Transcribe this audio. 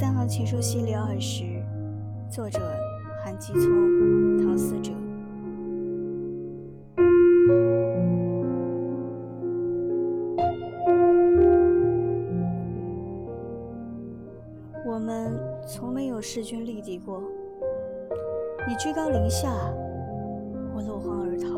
三行情书系列二十作者韩继聪唐思哲。我们从没有势均力敌过。你居高临下我落荒而逃。